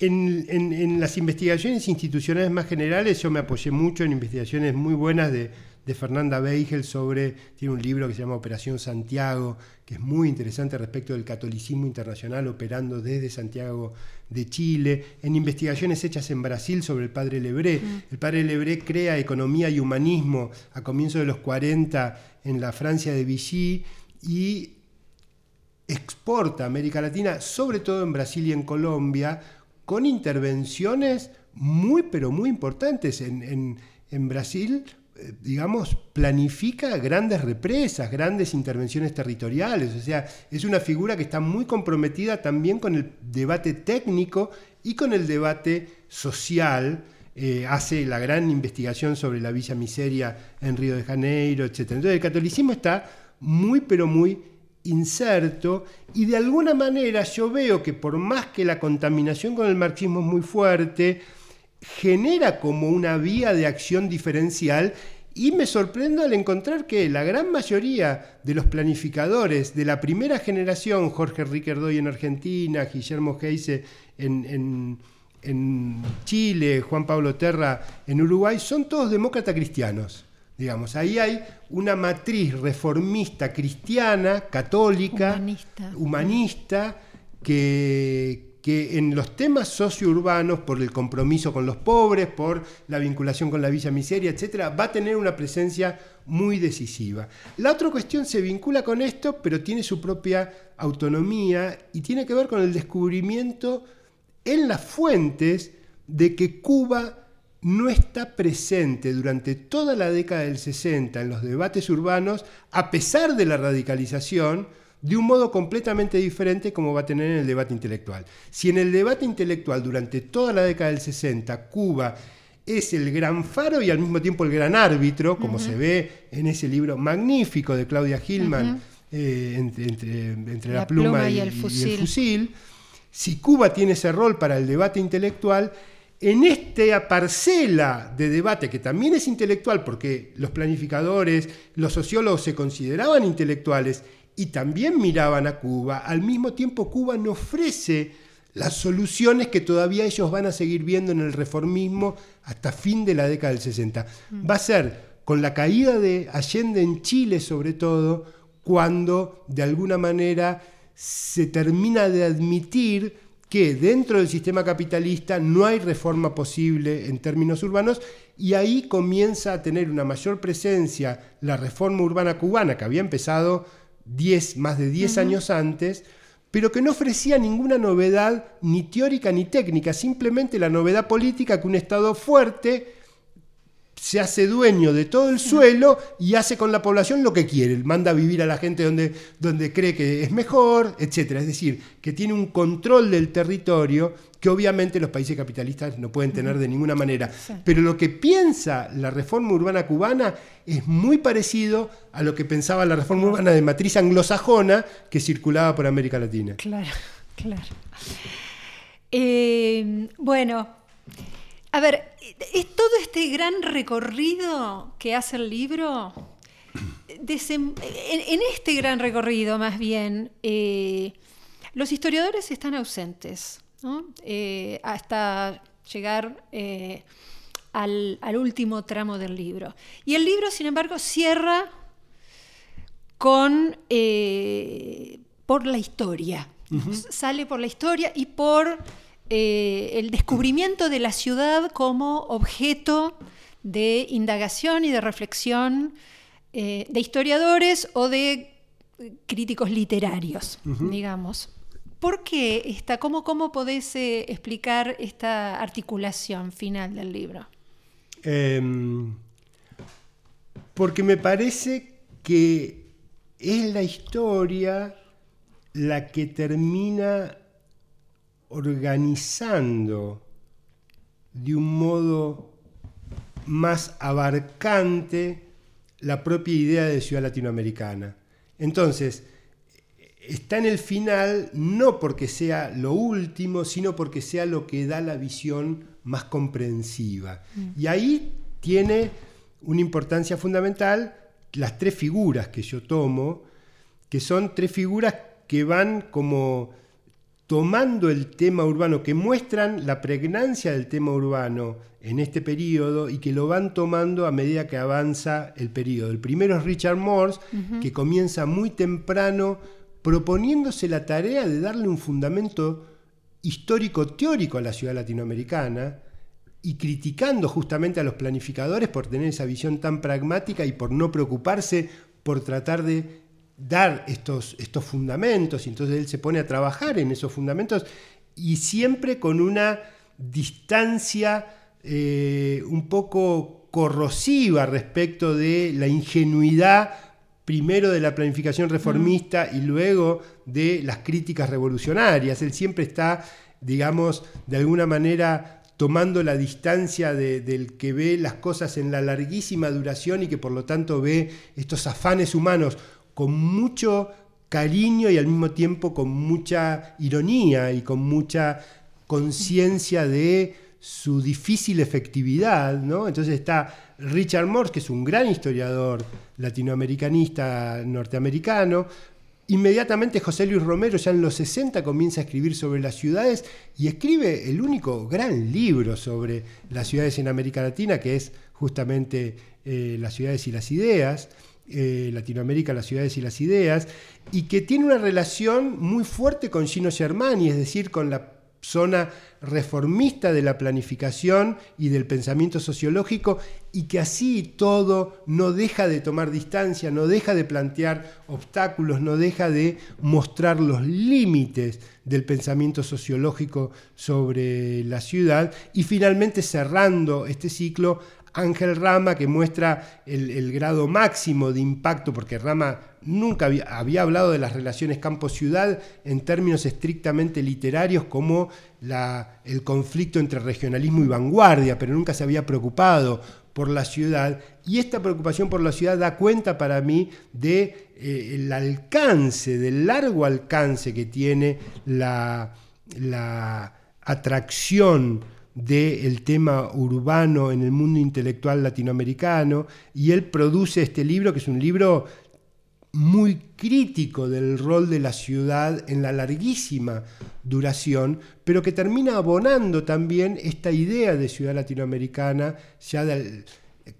en, las investigaciones institucionales más generales, yo me apoyé mucho en investigaciones muy buenas de, Fernanda Beigel sobre, tiene un libro que se llama Operación Santiago, que es muy interesante respecto del catolicismo internacional operando desde Santiago de Chile, en investigaciones hechas en Brasil sobre el padre Lebré. Mm. El padre Lebré crea economía y humanismo a comienzos de los 40 en la Francia de Vichy y exporta a América Latina, sobre todo en Brasil y en Colombia, con intervenciones muy, pero muy importantes. En, Brasil, eh, digamos, planifica grandes represas, grandes intervenciones territoriales. O sea, es una figura que está muy comprometida también con el debate técnico y con el debate social. Eh, hace la gran investigación sobre la Villa Miseria en Río de Janeiro, etc. Entonces el catolicismo está muy, pero muy inserto y de alguna manera yo veo que por más que la contaminación con el marxismo es muy fuerte, genera como una vía de acción diferencial y me sorprendo al encontrar que la gran mayoría de los planificadores de la primera generación, Jorge Riquerdoy en Argentina, Guillermo Geise en, en Chile, Juan Pablo Terra en Uruguay, son todos demócratas cristianos. Digamos, ahí hay una matriz reformista cristiana, católica, humanista, que, que, en los temas sociourbanos, por el compromiso con los pobres, por la vinculación con la Villa Miseria, etc., va a tener una presencia muy decisiva. La otra cuestión se vincula con esto, pero tiene su propia autonomía y tiene que ver con el descubrimiento en las fuentes de que Cuba no está presente durante toda la década del 60 en los debates urbanos, a pesar de la radicalización, de un modo completamente diferente como va a tener en el debate intelectual. Si en el debate intelectual durante toda la década del 60 Cuba es el gran faro y al mismo tiempo el gran árbitro, como se ve en ese libro magnífico de Claudia Hillman, eh, entre, la, pluma, y, el fusil, si Cuba tiene ese rol para el debate intelectual, en esta parcela de debate, que también es intelectual, porque los planificadores, los sociólogos se consideraban intelectuales y también miraban a Cuba, al mismo tiempo Cuba no ofrece las soluciones que todavía ellos van a seguir viendo en el reformismo hasta fin de la década del 60. Mm. Va a ser con la caída de Allende en Chile sobre todo, cuando de alguna manera se termina de admitir que dentro del sistema capitalista no hay reforma posible en términos urbanos y ahí comienza a tener una mayor presencia la reforma urbana cubana que había empezado más de 10 años antes, pero que no ofrecía ninguna novedad ni teórica ni técnica, simplemente la novedad política que un Estado fuerte se hace dueño de todo el suelo y hace con la población lo que quiere. Manda a vivir a la gente donde, donde cree que es mejor, etc. Es decir, que tiene un control del territorio que obviamente los países capitalistas no pueden tener de ninguna manera. Pero lo que piensa la reforma urbana cubana es muy parecido a lo que pensaba la reforma urbana de matriz anglosajona que circulaba por América Latina.
Claro, claro. Eh, bueno, a ver, es todo este gran recorrido que hace el libro. En, este gran recorrido, más bien, eh, los historiadores están ausentes, eh, hasta llegar eh, al, último tramo del libro. Y el libro, sin embargo, cierra con por la historia. Sale por la historia y por eh, el descubrimiento de la ciudad como objeto de indagación y de reflexión eh, de historiadores o de críticos literarios, digamos. ¿Por qué esta? ¿Cómo, cómo podés eh, explicar esta articulación final del libro?
Em, porque me parece que es la historia la que termina organizando de un modo más abarcante la propia idea de ciudad latinoamericana. Entonces, está en el final no porque sea lo último, sino porque sea lo que da la visión más comprensiva. Mm. Y ahí tiene una importancia fundamental las tres figuras que yo tomo, que son tres figuras que van como tomando el tema urbano, que muestran la pregnancia del tema urbano en este periodo y que lo van tomando a medida que avanza el periodo. El primero es Richard Morse, que comienza muy temprano proponiéndose la tarea de darle un fundamento histórico teórico a la ciudad latinoamericana y criticando justamente a los planificadores por tener esa visión tan pragmática y por no preocuparse por tratar de dar estos, estos fundamentos, y entonces él se pone a trabajar en esos fundamentos y siempre con una distancia eh, un poco corrosiva respecto de la ingenuidad primero de la planificación reformista y luego de las críticas revolucionarias. Él siempre está, digamos, de alguna manera tomando la distancia del que ve las cosas en la larguísima duración y que por lo tanto ve estos afanes humanos con mucho cariño y al mismo tiempo con mucha ironía y con mucha conciencia de su difícil efectividad, ¿no? Entonces está Richard Morse, que es un gran historiador latinoamericanista norteamericano, Inmediatamente José Luis Romero ya en los 60 comienza a escribir sobre las ciudades y escribe el único gran libro sobre las ciudades en América Latina, que es justamente eh, Las ciudades y las ideas. Eh, Latinoamérica, las ciudades y las ideas, y que tiene una relación muy fuerte con Gino Germani, es decir, con la zona reformista de la planificación y del pensamiento sociológico y que así todo no deja de tomar distancia, no deja de plantear obstáculos, no deja de mostrar los límites del pensamiento sociológico sobre la ciudad y finalmente cerrando este ciclo Ángel Rama, que muestra el, grado máximo de impacto, porque Rama nunca había, hablado de las relaciones campo-ciudad en términos estrictamente literarios como el conflicto entre regionalismo y vanguardia, pero nunca se había preocupado por la ciudad. Y esta preocupación por la ciudad da cuenta para mí del de, eh, alcance, del largo alcance que tiene la atracción del tema urbano en el mundo intelectual latinoamericano y él produce este libro que es un libro muy crítico del rol de la ciudad en la larguísima duración, pero que termina abonando también esta idea de ciudad latinoamericana ya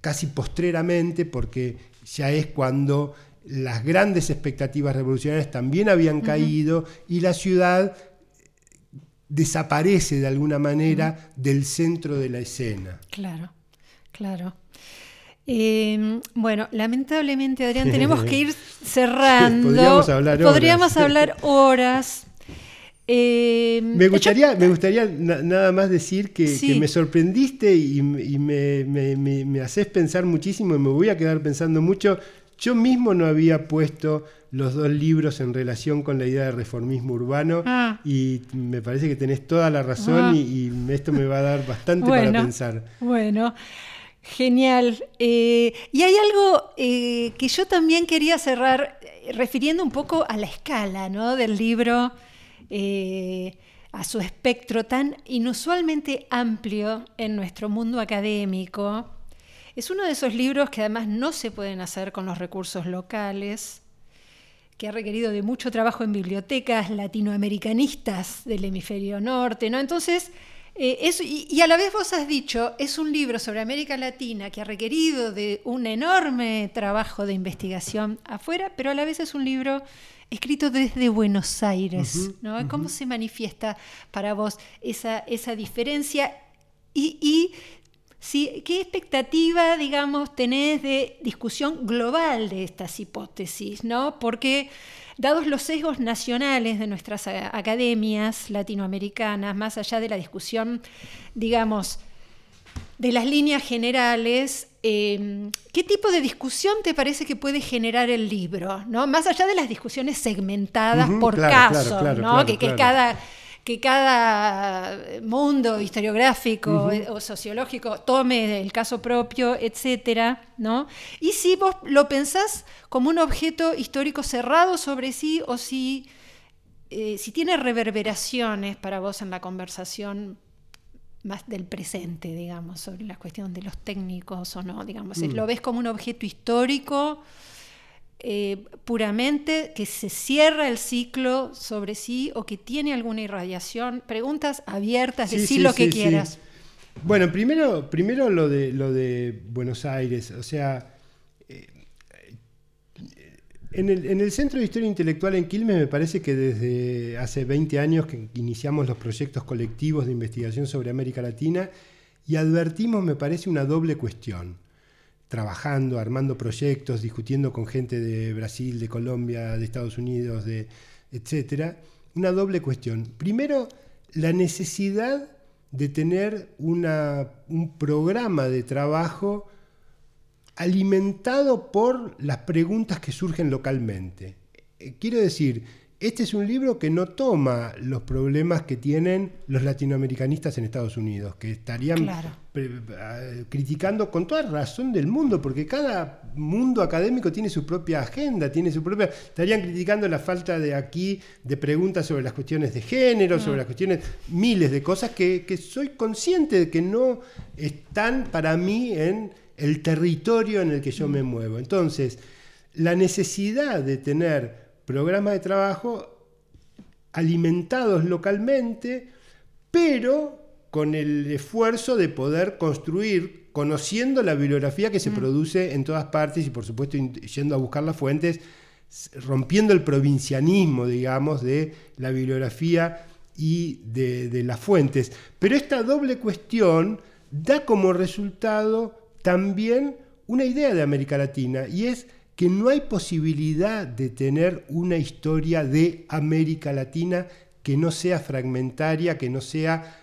casi postreramente, porque ya es cuando las grandes expectativas revolucionarias también habían caído y la ciudad desaparece de alguna manera del centro de la escena.
Claro, claro. Em, bueno, lamentablemente, Adrián, tenemos que ir cerrando.
Podríamos hablar
Podríamos hablar horas. Eh,
Me
yo-
gustaría, me gustaría na- nada más decir que,
Sí.
que me sorprendiste y, y me, me- me- me haces pensar muchísimo y me voy a quedar pensando mucho. Yo mismo no había puesto los dos libros en relación con la idea de reformismo urbano
Ah.
y me parece que tenés toda la razón
Ah.
y, y esto me va a dar bastante
Bueno.
para pensar.
Bueno, genial. Eh, y hay algo eh, que yo también quería cerrar eh, refiriendo un poco a la escala ¿no? del libro, a su espectro tan inusualmente amplio en nuestro mundo académico. Es uno de esos libros que además no se pueden hacer con los recursos locales, que ha requerido de mucho trabajo en bibliotecas latinoamericanistas del hemisferio norte, ¿no? Entonces, eh, es- y, y a la vez vos has dicho, es un libro sobre América Latina que ha requerido de un enorme trabajo de investigación afuera, pero a la vez es un libro escrito desde Buenos Aires, ¿no? ¿Cómo se manifiesta para vos esa, esa diferencia? Y, y Sí, ¿Qué expectativa, digamos, tenés de discusión global de estas hipótesis? ¿no? Porque, dados los sesgos nacionales de nuestras academias latinoamericanas, más allá de la discusión, digamos, de las líneas generales, eh, ¿qué tipo de discusión te parece que puede generar el libro? ¿no? Más allá de las discusiones segmentadas por
claro,
caso,
claro,
¿no? que, que cada que cada mundo historiográfico eh, o sociológico tome el caso propio, etcétera, ¿no? Y si vos lo pensás como un objeto histórico cerrado sobre sí o si, eh, si tiene reverberaciones para vos en la conversación más del presente, digamos, sobre la cuestión de los técnicos o no, digamos,
Mm.
¿lo ves como un objeto histórico? Eh, puramente que se cierra el ciclo sobre sí o que tiene alguna irradiación? Preguntas abiertas,
Sí,
decí
sí,
lo que
sí.
quieras.
Bueno, primero, primero lo de lo de Buenos Aires. O sea, eh, en el, en el Centro de Historia Intelectual en Quilmes me parece que desde hace 20 años que iniciamos los proyectos colectivos de investigación sobre América Latina y advertimos, me parece, una doble cuestión. Trabajando, armando proyectos, discutiendo con gente de Brasil, de Colombia, de Estados Unidos, de etcétera, una doble cuestión. Primero, la necesidad de tener un programa de trabajo alimentado por las preguntas que surgen localmente. Eh, Quiero decir, este es un libro que no toma los problemas que tienen los latinoamericanistas en Estados Unidos, que estarían. Criticando con toda razón del mundo, porque cada mundo académico tiene su propia agenda, tiene su propia. Estarían criticando la falta de aquí de preguntas sobre las cuestiones de género, sobre las cuestiones, miles de cosas que, que soy consciente de que no están para mí en el territorio en el que yo me muevo. Entonces, la necesidad de tener programas de trabajo alimentados localmente, pero con el esfuerzo de poder construir, conociendo la bibliografía que se produce en todas partes y por supuesto yendo a buscar las fuentes, rompiendo el provincianismo, digamos, de la bibliografía y de, de las fuentes. Pero esta doble cuestión da como resultado también una idea de América Latina y es que no hay posibilidad de tener una historia de América Latina que no sea fragmentaria, que no sea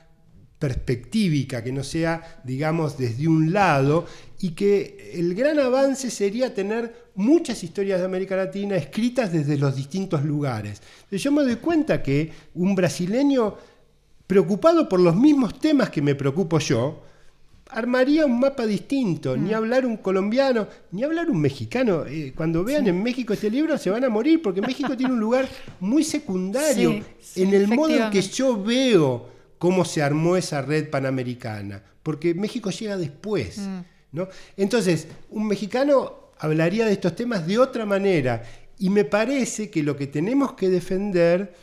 perspectívica, que no sea, digamos, desde un lado, y que el gran avance sería tener muchas historias de América Latina escritas desde los distintos lugares. Yo me doy cuenta que un brasileño preocupado por los mismos temas que me preocupo yo, armaría un mapa distinto, ni hablar un colombiano, ni hablar un mexicano. Eh, cuando vean en México este libro se van a morir, porque México tiene un lugar muy secundario
Sí, sí,
en el modo en que yo veo cómo se armó esa red panamericana, porque México llega después. ¿no? Entonces, un mexicano hablaría de estos temas de otra manera, y me parece que lo que tenemos que defender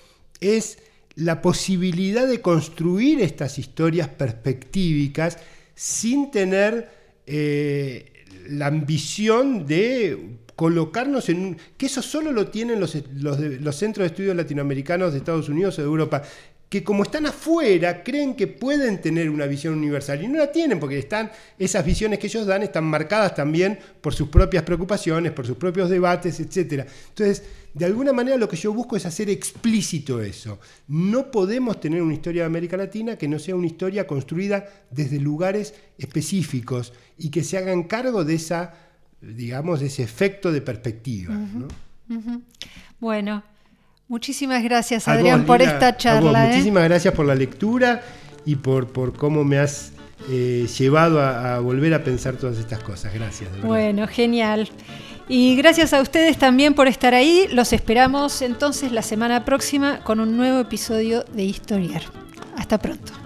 es la posibilidad de construir estas historias perspectívicas sin tener eh, la ambición de colocarnos en un... que eso solo lo tienen los, los los centros de estudios latinoamericanos de Estados Unidos o de Europa. Que como están afuera, creen que pueden tener una visión universal y no la tienen porque están, esas visiones que ellos dan están marcadas también por sus propias preocupaciones, por sus propios debates, etc. Entonces, de alguna manera lo que yo busco es hacer explícito eso. No podemos tener una historia de América Latina que no sea una historia construida desde lugares específicos y que se hagan cargo de esa, digamos, de ese efecto de perspectiva.
Bueno, Muchísimas gracias, Adrián, por esta charla.
¿eh? Muchísimas gracias por la lectura y por, por cómo me has eh, llevado a, volver a pensar todas estas cosas. Gracias.
bueno, genial. Y gracias a ustedes también por estar ahí. Los esperamos entonces la semana próxima con un nuevo episodio de Historiar. Hasta pronto.